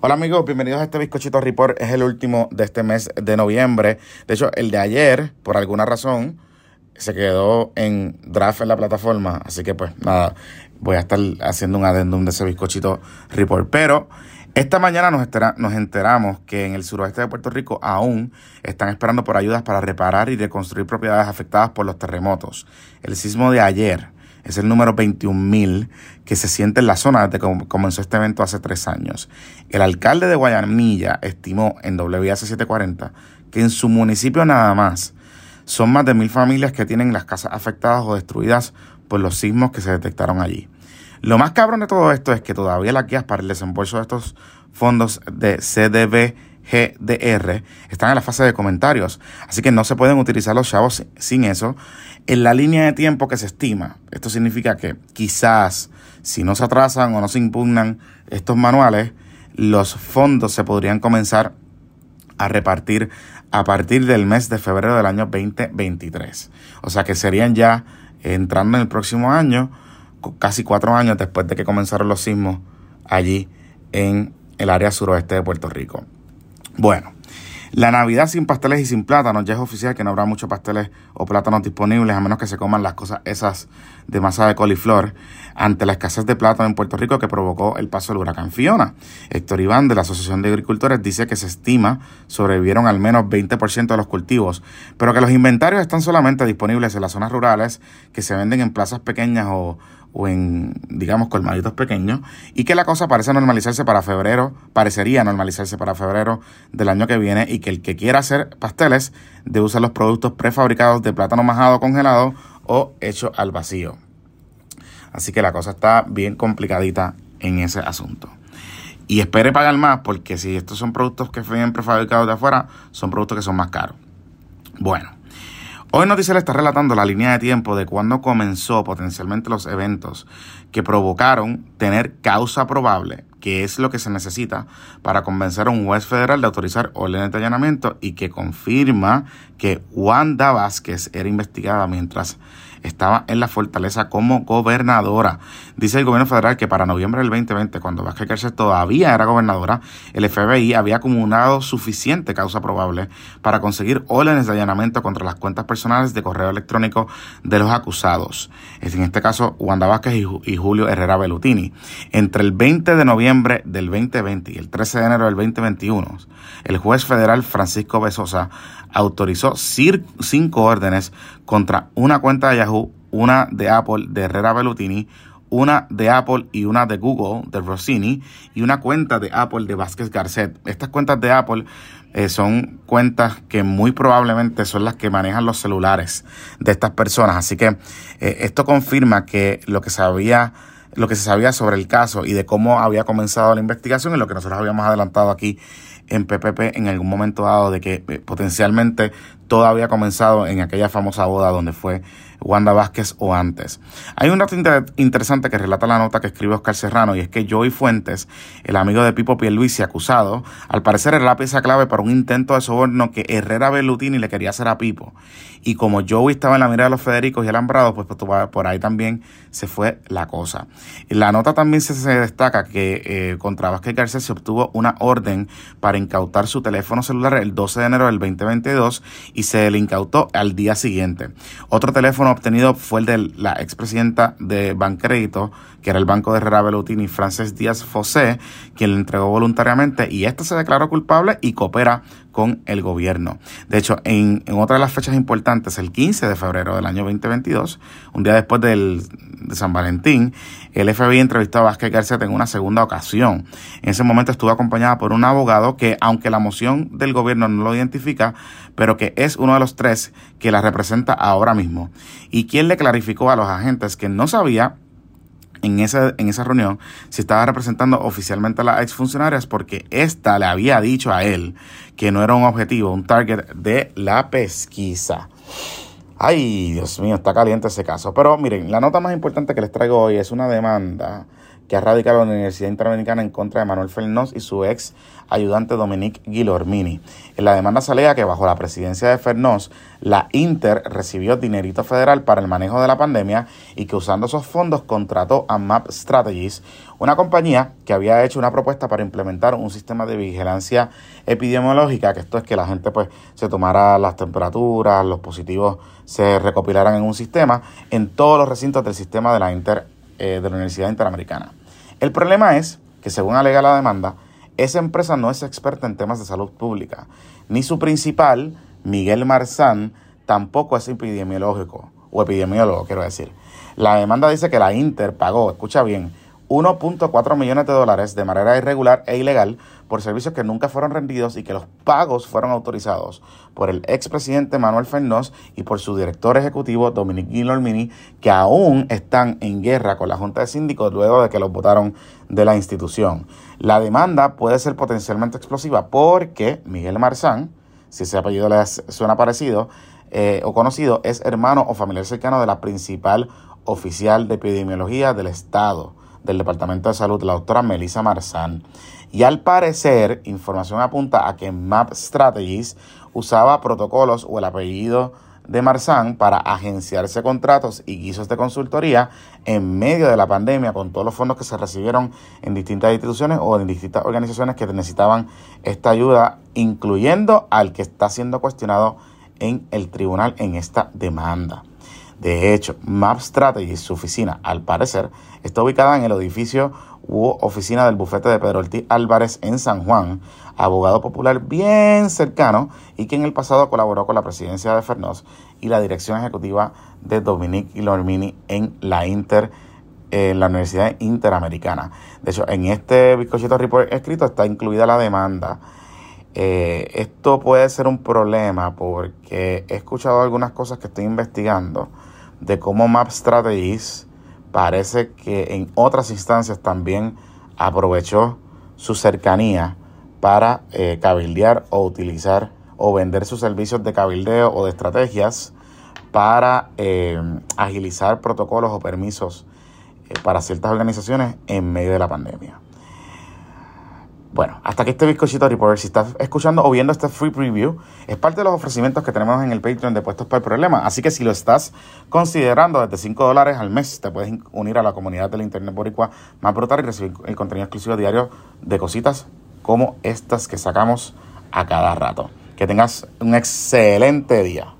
Hola amigos, bienvenidos a este Bizcochito Report. Es el último de este mes de noviembre. De hecho, el de ayer, por alguna razón, se quedó en draft en la plataforma. Así que pues nada, voy a estar haciendo un adendum de ese Bizcochito Report. Pero esta mañana nos, nos enteramos que en el suroeste de Puerto Rico aún están esperando por ayudas para reparar y reconstruir propiedades afectadas por los terremotos. El sismo de ayer es el número 21.000 que se siente en la zona desde que comenzó este evento hace tres años. El alcalde de Guayanilla estimó en WS 740 que en su municipio nada más son más de mil familias que tienen las casas afectadas o destruidas por los sismos que se detectaron allí. Lo más cabrón de todo esto es que todavía las guías para el desembolso de estos fondos de CDB GDR están en la fase de comentarios, así que no se pueden utilizar los chavos sin eso. En la línea de tiempo que se estima, esto significa que quizás si no se atrasan o no se impugnan estos manuales, los fondos se podrían comenzar a repartir a partir del mes de febrero del año 2023. O sea que serían ya entrando en el próximo año, casi cuatro años después de que comenzaron los sismos allí en el área suroeste de Puerto Rico. Bueno, la Navidad sin pasteles y sin plátanos ya es oficial que no habrá muchos pasteles o plátanos disponibles a menos que se coman las cosas esas de masa de coliflor ante la escasez de plátano en Puerto Rico que provocó el paso del huracán Fiona. Héctor Iván de la Asociación de Agricultores dice que se estima sobrevivieron al menos 20% de los cultivos, pero que los inventarios están solamente disponibles en las zonas rurales que se venden en plazas pequeñas o o en, digamos, colmaditos pequeños, y que la cosa parece normalizarse para febrero, parecería normalizarse para febrero del año que viene, y que el que quiera hacer pasteles debe usar los productos prefabricados de plátano majado congelado o hecho al vacío. Así que la cosa está bien complicadita en ese asunto. Y espere pagar más, porque si estos son productos que vienen prefabricados de afuera, son productos que son más caros. Bueno, Hoy Noticias está relatando la línea de tiempo de cuando comenzó potencialmente los eventos que provocaron tener causa probable, que es lo que se necesita para convencer a un juez federal de autorizar órdenes de allanamiento y que confirma que Wanda Vázquez era investigada mientras estaba en la fortaleza como gobernadora. Dice el gobierno federal que para noviembre del 2020, cuando Vázquez Garcés todavía era gobernadora, el FBI había acumulado suficiente causa probable para conseguir órdenes de allanamiento contra las cuentas personales de correo electrónico de los acusados. En este caso, Wanda Vázquez y Julio Herrera Belutini. Entre el 20 de noviembre del 2020 y el 13 de enero del 2021, el juez federal Francisco Besosa autorizó cinco órdenes contra una cuenta de Yahoo, una de Apple de Herrera Bellutini, una de Apple y una de Google de Rossini y una cuenta de Apple de Vázquez Garcet. Estas cuentas de Apple eh, son cuentas que muy probablemente son las que manejan los celulares de estas personas. Así que eh, esto confirma que lo que sabía lo que se sabía sobre el caso y de cómo había comenzado la investigación y lo que nosotros habíamos adelantado aquí en PPP en algún momento dado de que eh, potencialmente todo había comenzado en aquella famosa boda donde fue Wanda Vázquez o antes. Hay un dato interesante que relata la nota que escribe Oscar Serrano y es que Joey Fuentes, el amigo de Pipo Pierluisi acusado, al parecer era la pieza clave para un intento de soborno que Herrera Bellutini le quería hacer a Pipo. Y como Joey estaba en la mirada de los Federicos y Alambrados, pues, pues por ahí también se fue la cosa. En la nota también se, destaca que eh, contra Vázquez García se obtuvo una orden para incautar su teléfono celular el 12 de enero del 2022 y se le incautó al día siguiente. Otro teléfono obtenido fue el de la expresidenta de Bancrédito, que era el banco de Herrera Bellutini, Frances Díaz Fosé, quien le entregó voluntariamente y este se declaró culpable y coopera con el gobierno. De hecho, en, en otra de las fechas importantes, el 15 de febrero del año 2022, un día después del, de San Valentín, el FBI entrevistó a Vázquez García en una segunda ocasión. En ese momento estuvo acompañada por un abogado que, aunque la moción del gobierno no lo identifica, pero que es uno de los tres que la representa ahora mismo. Y quien le clarificó a los agentes que no sabía en esa, en esa reunión si estaba representando oficialmente a las exfuncionarias porque ésta le había dicho a él que no era un objetivo, un target de la pesquisa. Ay, Dios mío, está caliente ese caso. Pero miren, la nota más importante que les traigo hoy es una demanda que ha radicado la Universidad Interamericana en contra de Manuel Fernández y su ex ayudante Dominique Guilormini. En la demanda se alega que bajo la presidencia de Fernández, la Inter recibió dinerito federal para el manejo de la pandemia y que usando esos fondos contrató a Map Strategies, una compañía que había hecho una propuesta para implementar un sistema de vigilancia epidemiológica, que esto es que la gente pues se tomara las temperaturas, los positivos se recopilaran en un sistema en todos los recintos del sistema de la Inter eh, de la Universidad Interamericana. El problema es que según alega la demanda, esa empresa no es experta en temas de salud pública, ni su principal, Miguel Marzán, tampoco es epidemiológico, o epidemiólogo, quiero decir. La demanda dice que la Inter pagó, escucha bien, 1.4 millones de dólares de manera irregular e ilegal por servicios que nunca fueron rendidos y que los pagos fueron autorizados por el expresidente Manuel Fernández y por su director ejecutivo Dominique Guillermini, que aún están en guerra con la Junta de Síndicos luego de que los votaron de la institución. La demanda puede ser potencialmente explosiva porque Miguel Marzán, si ese apellido le suena parecido eh, o conocido, es hermano o familiar cercano de la principal oficial de epidemiología del Estado del Departamento de Salud, la doctora Melissa Marzán. Y al parecer, información apunta a que Map Strategies usaba protocolos o el apellido de Marzán para agenciarse contratos y guisos de consultoría en medio de la pandemia con todos los fondos que se recibieron en distintas instituciones o en distintas organizaciones que necesitaban esta ayuda, incluyendo al que está siendo cuestionado en el tribunal en esta demanda. De hecho, Map Strategies, su oficina, al parecer, está ubicada en el edificio u oficina del bufete de Pedro Ortiz Álvarez en San Juan, abogado popular bien cercano y que en el pasado colaboró con la presidencia de Fernández y la dirección ejecutiva de Dominique Ilormini en la Inter en la Universidad Interamericana. De hecho, en este bizcochito report escrito está incluida la demanda. Eh, esto puede ser un problema porque he escuchado algunas cosas que estoy investigando de cómo Map Strategies parece que en otras instancias también aprovechó su cercanía para eh, cabildear o utilizar o vender sus servicios de cabildeo o de estrategias para eh, agilizar protocolos o permisos eh, para ciertas organizaciones en medio de la pandemia. Bueno, hasta aquí este bizcochito report. Si estás escuchando o viendo este free preview, es parte de los ofrecimientos que tenemos en el Patreon de Puestos para el Problema. Así que si lo estás considerando desde 5 dólares al mes, te puedes unir a la comunidad del Internet Boricua más brutal y recibir el contenido exclusivo diario de cositas como estas que sacamos a cada rato. Que tengas un excelente día.